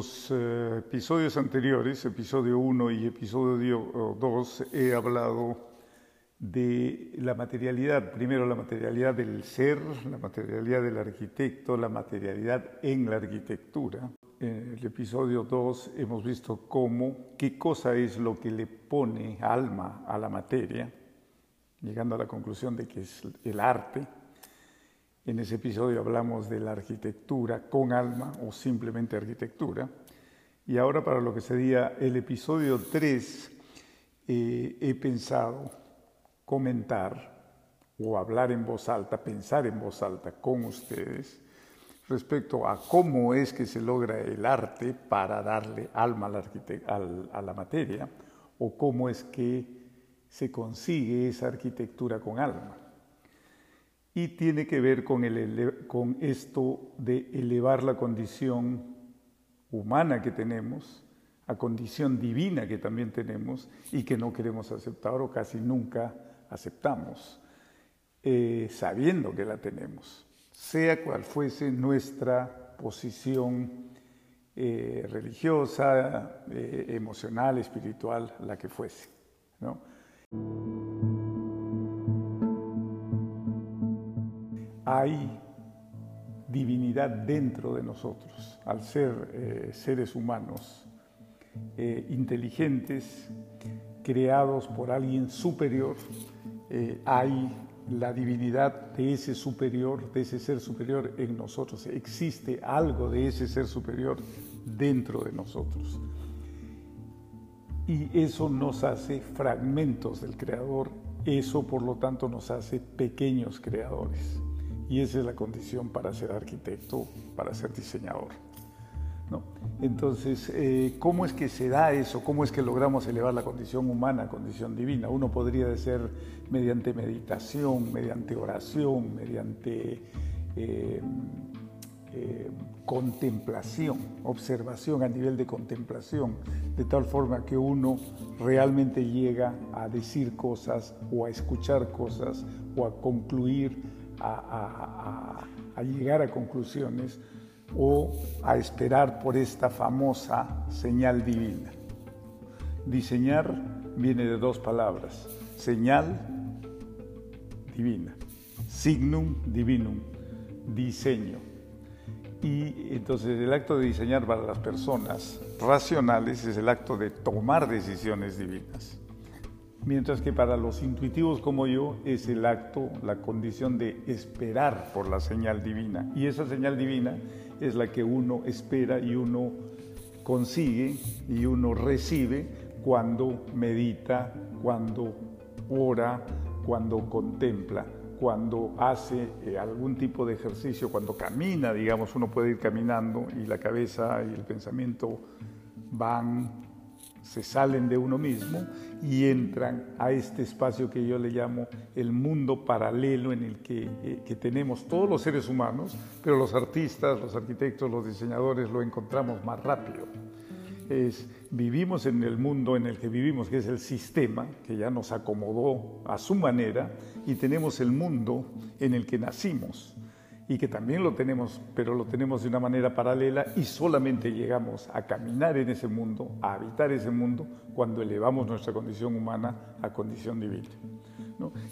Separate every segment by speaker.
Speaker 1: los eh, episodios anteriores, episodio 1 y episodio 2, he hablado de la materialidad. Primero la materialidad del ser, la materialidad del arquitecto, la materialidad en la arquitectura. En el episodio 2 hemos visto cómo, qué cosa es lo que le pone alma a la materia, llegando a la conclusión de que es el arte. En ese episodio hablamos de la arquitectura con alma o simplemente arquitectura. Y ahora para lo que sería el episodio 3, eh, he pensado comentar o hablar en voz alta, pensar en voz alta con ustedes respecto a cómo es que se logra el arte para darle alma a la, materia o cómo es que se consigue esa arquitectura con alma. Y tiene que ver con, esto de elevar la condición humana que tenemos a condición divina que también tenemos y que no queremos aceptar o casi nunca aceptamos, eh, sabiendo que la tenemos, sea cual fuese nuestra posición eh, religiosa, eh, emocional, espiritual, la que fuese. Hay divinidad dentro de nosotros, al ser seres humanos inteligentes, creados por alguien superior, eh, hay la divinidad de ese superior, de ese ser superior en nosotros. Existe algo de ese ser superior dentro de nosotros. Y eso nos hace fragmentos del Creador, eso por lo tanto nos hace pequeños creadores. Y esa es la condición para ser arquitecto, para ser diseñador. Entonces, eh, ¿cómo es que se da eso? ¿Cómo es que logramos elevar la condición humana a condición divina? Uno podría decir mediante meditación, mediante oración, mediante eh, eh, contemplación, observación a nivel de contemplación, de tal forma que uno realmente llega a decir cosas o a escuchar cosas o a concluir, a llegar a conclusiones o a esperar por esta famosa señal divina. Diseñar viene de dos palabras, señal divina, signum divinum, diseño. Y entonces el acto de diseñar para las personas racionales es el acto de tomar decisiones divinas. Mientras que para los intuitivos como yo es el acto, la condición de esperar por la señal divina. Y esa señal divina es la que uno espera y uno consigue y uno recibe cuando medita, cuando ora, cuando contempla, cuando hace eh, algún tipo de ejercicio, cuando camina, digamos, uno puede ir caminando y la cabeza y el pensamiento van se salen de uno mismo y entran a este espacio que yo le llamo el mundo paralelo en el eh, que, tenemos todos los seres humanos, pero los artistas, los arquitectos, los diseñadores lo encontramos más rápido. Es, vivimos en el mundo en el que vivimos, que es el sistema, que ya nos acomodó a su manera, y tenemos el mundo en el que nacimos y que también lo tenemos, pero lo tenemos de una manera paralela y solamente llegamos a caminar en ese mundo, a habitar ese mundo, cuando elevamos nuestra condición humana a condición divina.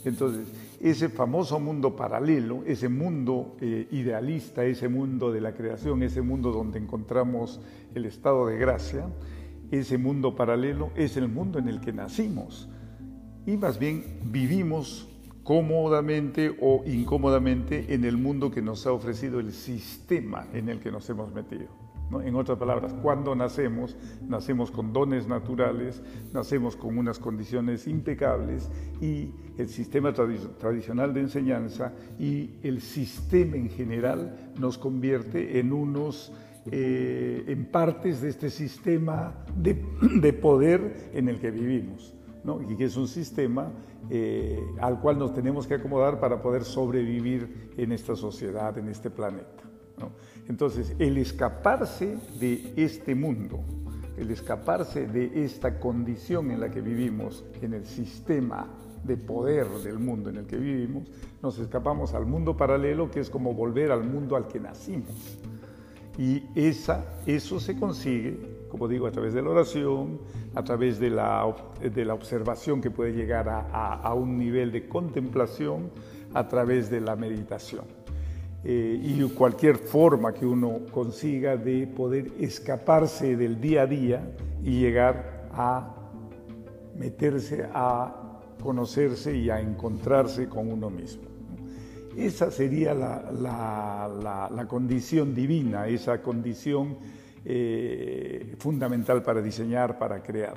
Speaker 1: Entonces, ese famoso mundo paralelo, ese mundo eh, idealista, ese mundo de la creación, ese mundo donde encontramos el estado de gracia, ese mundo paralelo es el mundo en el que nacimos y más bien vivimos cómodamente o incómodamente en el mundo que nos ha ofrecido el sistema en el que nos hemos metido. En otras palabras, cuando nacemos, nacemos con dones naturales, nacemos con unas condiciones impecables y el sistema tradicional de enseñanza y el sistema en general nos convierte en unos, eh, en partes de este sistema de, de poder en el que vivimos y que es un sistema eh, al cual nos tenemos que acomodar para poder sobrevivir en esta sociedad, en este planeta. Entonces, el escaparse de este mundo, el escaparse de esta condición en la que vivimos, en el sistema de poder del mundo en el que vivimos, nos escapamos al mundo paralelo, que es como volver al mundo al que nacimos. Y esa, eso se consigue, como digo, a través de la oración, a través de la, de la observación que puede llegar a, a, un nivel de contemplación, a través de la meditación. Eh, y cualquier forma que uno consiga de poder escaparse del día a día y llegar a meterse a conocerse y a encontrarse con uno mismo. Esa sería la, condición divina, esa condición eh, fundamental para diseñar, para crear.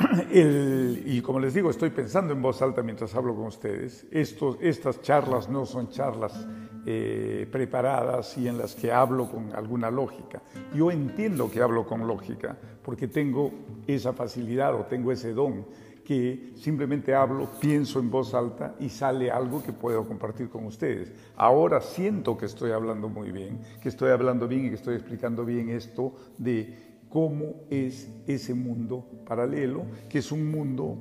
Speaker 1: y como les digo, estoy pensando en voz alta mientras hablo con ustedes. estas charlas no son charlas eh, preparadas y en las que hablo con alguna lógica. Yo entiendo que hablo con lógica porque tengo esa facilidad o tengo ese don que simplemente hablo, pienso en voz alta y sale algo que puedo compartir con ustedes. Ahora siento que estoy hablando muy bien, que estoy hablando bien y que estoy explicando bien esto de cómo es ese mundo paralelo, que es un mundo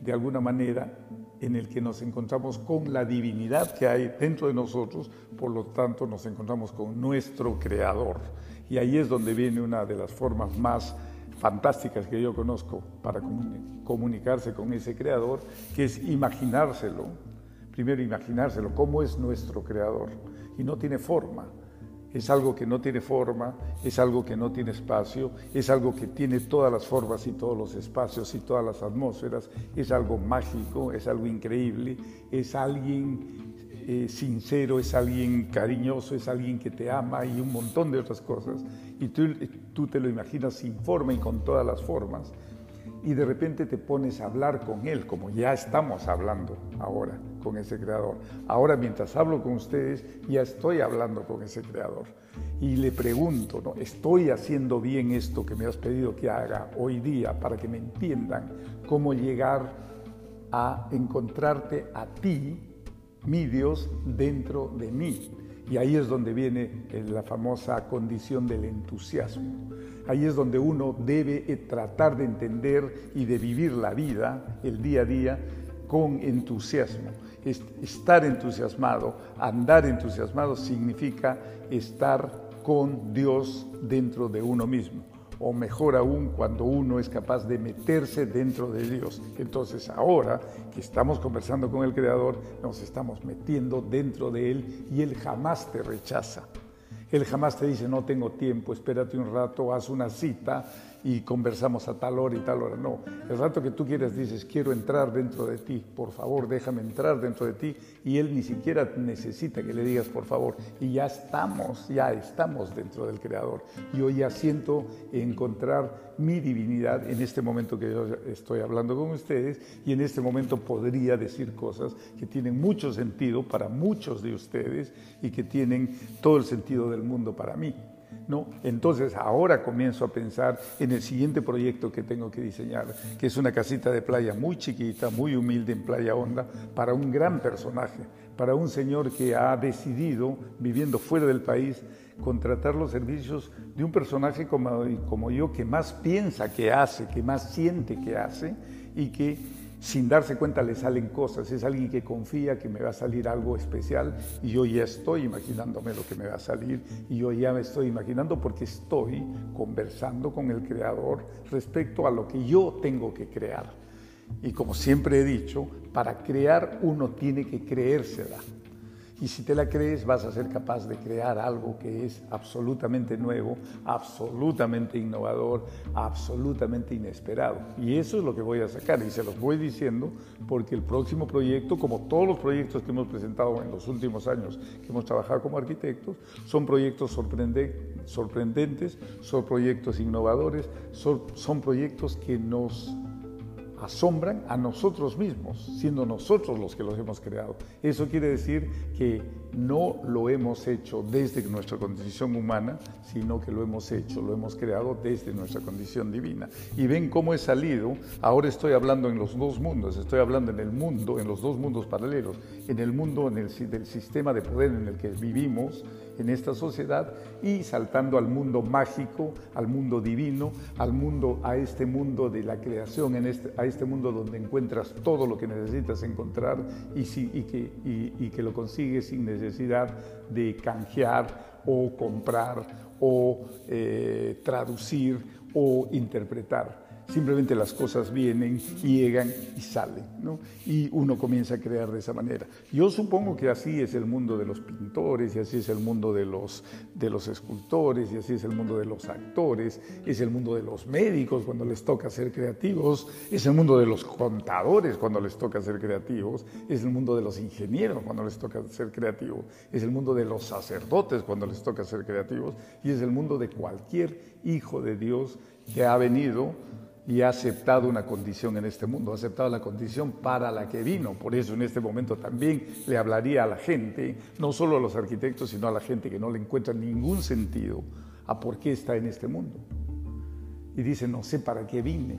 Speaker 1: de alguna manera en el que nos encontramos con la divinidad que hay dentro de nosotros, por lo tanto nos encontramos con nuestro Creador. Y ahí es donde viene una de las formas más fantásticas que yo conozco para comunicarse con ese creador, que es imaginárselo, primero imaginárselo, cómo es nuestro creador, y no tiene forma, es algo que no tiene forma, es algo que no tiene espacio, es algo que tiene todas las formas y todos los espacios y todas las atmósferas, es algo mágico, es algo increíble, es alguien eh, sincero, es alguien cariñoso, es alguien que te ama y un montón de otras cosas. Y tú, tú te lo imaginas sin forma y con todas las formas. Y de repente te pones a hablar con Él, como ya estamos hablando ahora con ese Creador. Ahora mientras hablo con ustedes, ya estoy hablando con ese Creador. Y le pregunto, ¿no? ¿estoy haciendo bien esto que me has pedido que haga hoy día para que me entiendan cómo llegar a encontrarte a ti mi Dios dentro de mí. Y ahí es donde viene la famosa condición del entusiasmo. Ahí es donde uno debe eh, tratar de entender y de vivir la vida, el día a día, con entusiasmo. Estar entusiasmado, andar entusiasmado significa estar con Dios dentro de uno mismo o mejor aún cuando uno es capaz de meterse dentro de Dios. Entonces ahora que estamos conversando con el Creador, nos estamos metiendo dentro de Él y Él jamás te rechaza. Él jamás te dice, no tengo tiempo, espérate un rato, haz una cita y conversamos a tal hora y tal hora. No, el rato que tú quieres dices, quiero entrar dentro de ti, por favor, déjame entrar dentro de ti. Y Él ni siquiera necesita que le digas, por favor. Y ya estamos, ya estamos dentro del Creador. Yo ya siento encontrar mi divinidad en este momento que yo estoy hablando con ustedes y en este momento podría decir cosas que tienen mucho sentido para muchos de ustedes y que tienen todo el sentido del mundo para mí. ¿No? Entonces ahora comienzo a pensar en el siguiente proyecto que tengo que diseñar, que es una casita de playa muy chiquita, muy humilde en Playa Honda, para un gran personaje, para un señor que ha decidido, viviendo fuera del país, contratar los servicios de un personaje como, como yo, que más piensa que hace, que más siente que hace y que sin darse cuenta le salen cosas. Es alguien que confía que me va a salir algo especial y yo ya estoy imaginándome lo que me va a salir y yo ya me estoy imaginando porque estoy conversando con el Creador respecto a lo que yo tengo que crear. Y como siempre he dicho, para crear uno tiene que creérsela. Y si te la crees, vas a ser capaz de crear algo que es absolutamente nuevo, absolutamente innovador, absolutamente inesperado. Y eso es lo que voy a sacar. Y se los voy diciendo porque el próximo proyecto, como todos los proyectos que hemos presentado en los últimos años que hemos trabajado como arquitectos, son proyectos sorprendentes, son proyectos innovadores, son, son proyectos que nos asombran a nosotros mismos, siendo nosotros los que los hemos creado. Eso quiere decir que no lo hemos hecho desde nuestra condición humana, sino que lo hemos hecho, lo hemos creado desde nuestra condición divina. Y ven cómo he salido, ahora estoy hablando en los dos mundos, estoy hablando en el mundo, en los dos mundos paralelos, en el mundo del sistema de poder en el que vivimos, en esta sociedad, y saltando al mundo mágico, al mundo divino, al mundo, a este mundo de la creación, en este, a este mundo donde encuentras todo lo que necesitas encontrar y, que, y que lo consigues sin necesidad necesidad de canjear o comprar o eh, traducir o interpretar simplemente las cosas vienen, llegan y salen, ¿no? Y uno comienza a crear de esa manera. Yo supongo que así es el mundo de los pintores, y así es el mundo de los, de los escultores, y así es el mundo de los actores, es el mundo de los médicos cuando les toca ser creativos, es el mundo de los contadores cuando les toca ser creativos, es el mundo de los ingenieros cuando les toca ser creativos, es el mundo de los sacerdotes cuando les toca ser creativos, y es el mundo de cualquier hijo de Dios que ha venido y ha aceptado una condición en este mundo, ha aceptado la condición para la que vino. Por eso en este momento también le hablaría a la gente, no solo a los arquitectos, sino a la gente que no le encuentra ningún sentido a por qué está en este mundo. Y dice, no sé para qué vine,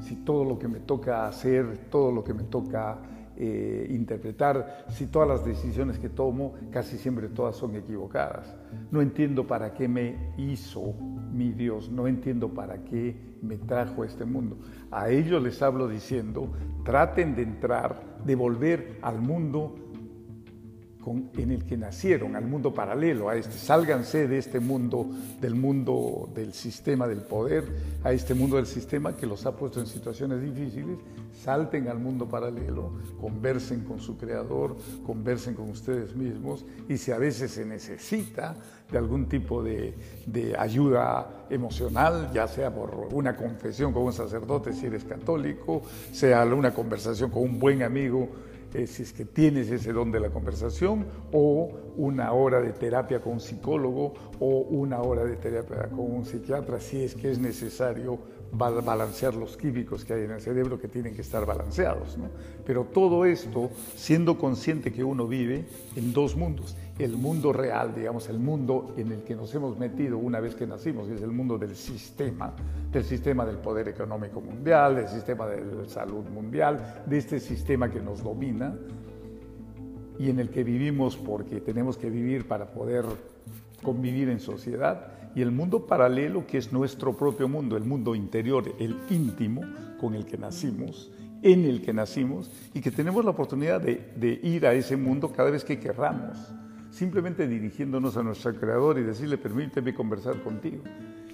Speaker 1: si todo lo que me toca hacer, todo lo que me toca eh, interpretar si todas las decisiones que tomo casi siempre todas son equivocadas. No entiendo para qué me hizo mi Dios, no entiendo para qué me trajo a este mundo. A ellos les hablo diciendo, traten de entrar, de volver al mundo en el que nacieron, al mundo paralelo, a este, sálganse de este mundo, del mundo del sistema del poder, a este mundo del sistema que los ha puesto en situaciones difíciles, salten al mundo paralelo, conversen con su creador, conversen con ustedes mismos y si a veces se necesita de algún tipo de, de ayuda emocional, ya sea por una confesión con un sacerdote si eres católico, sea una conversación con un buen amigo, eh, si es que tienes ese don de la conversación, o una hora de terapia con un psicólogo, o una hora de terapia con un psiquiatra, si es que es necesario balancear los químicos que hay en el cerebro que tienen que estar balanceados. Pero todo esto siendo consciente que uno vive en dos mundos. El mundo real, digamos, el mundo en el que nos hemos metido una vez que nacimos, que es el mundo del sistema, del sistema del poder económico mundial, del sistema de la salud mundial, de este sistema que nos domina y en el que vivimos porque tenemos que vivir para poder convivir en sociedad. Y el mundo paralelo que es nuestro propio mundo, el mundo interior, el íntimo con el que nacimos, en el que nacimos y que tenemos la oportunidad de, ir a ese mundo cada vez que querramos, simplemente dirigiéndonos a nuestro creador y decirle, permíteme conversar contigo.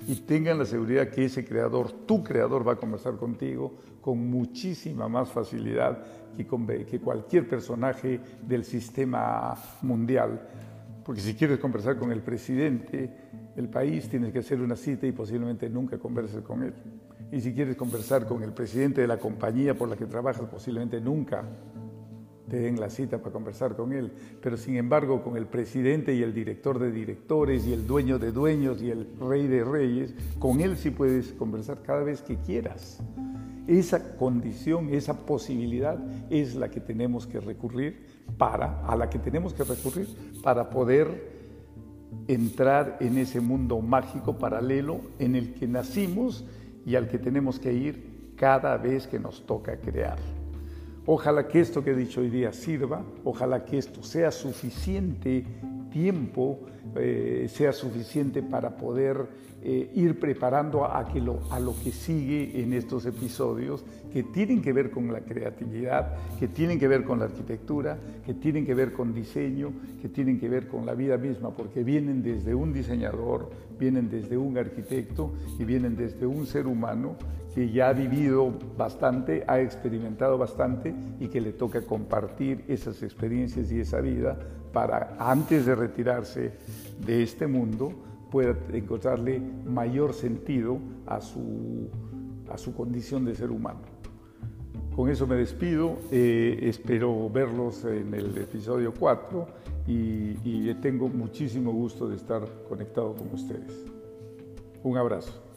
Speaker 1: Y tengan la seguridad que ese creador, tu creador, va a conversar contigo con muchísima más facilidad que, cualquier personaje del sistema mundial porque si quieres conversar con el presidente del país, tienes que hacer una cita y posiblemente nunca converses con él. Y si quieres conversar con el presidente de la compañía por la que trabajas, posiblemente nunca te den la cita para conversar con él. Pero sin embargo, con el presidente y el director de directores y el dueño de dueños y el rey de reyes, con él sí puedes conversar cada vez que quieras. Esa condición, esa posibilidad es la que tenemos que recurrir para, a la que tenemos que recurrir para poder entrar en ese mundo mágico paralelo en el que nacimos y al que tenemos que ir cada vez que nos toca crear. Ojalá que esto que he dicho hoy día sirva, ojalá que esto sea suficiente tiempo, eh, sea suficiente para poder eh, ir preparando a, que a lo que sigue en estos episodios que tienen que ver con la creatividad, que tienen que ver con la arquitectura, que tienen que ver con diseño, que tienen que ver con la vida misma, porque vienen desde un diseñador, vienen desde un arquitecto y vienen desde un ser humano que ya ha vivido bastante, ha experimentado bastante y que le toca compartir esas experiencias y esa vida para, antes de retirarse de este mundo, pueda encontrarle mayor sentido a su, a su condición de ser humano. Con eso me despido, eh, espero verlos en el episodio 4 y, y tengo muchísimo gusto de estar conectado con ustedes. Un abrazo.